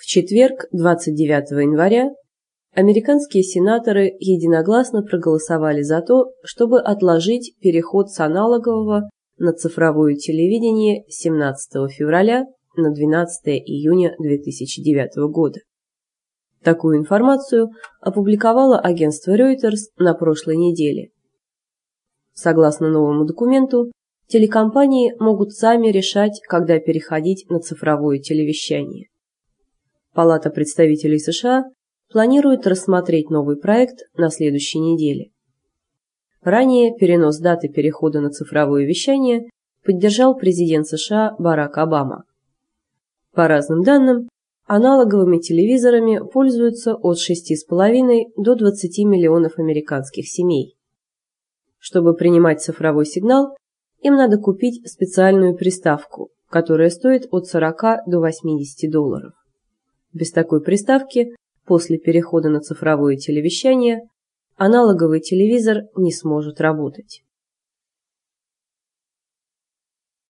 В четверг, 29 января, американские сенаторы единогласно проголосовали за то, чтобы отложить переход с аналогового на цифровое телевидение 17 февраля на 12 июня 2009 года. Такую информацию опубликовало агентство Reuters на прошлой неделе. Согласно новому документу, телекомпании могут сами решать, когда переходить на цифровое телевещание. Палата представителей США планирует рассмотреть новый проект на следующей неделе. Ранее перенос даты перехода на цифровое вещание поддержал президент США Барак Обама. По разным данным, аналоговыми телевизорами пользуются от 6,5 до 20 миллионов американских семей. Чтобы принимать цифровой сигнал, им надо купить специальную приставку, которая стоит от 40 до 80 долларов. Без такой приставки после перехода на цифровое телевещание аналоговый телевизор не сможет работать.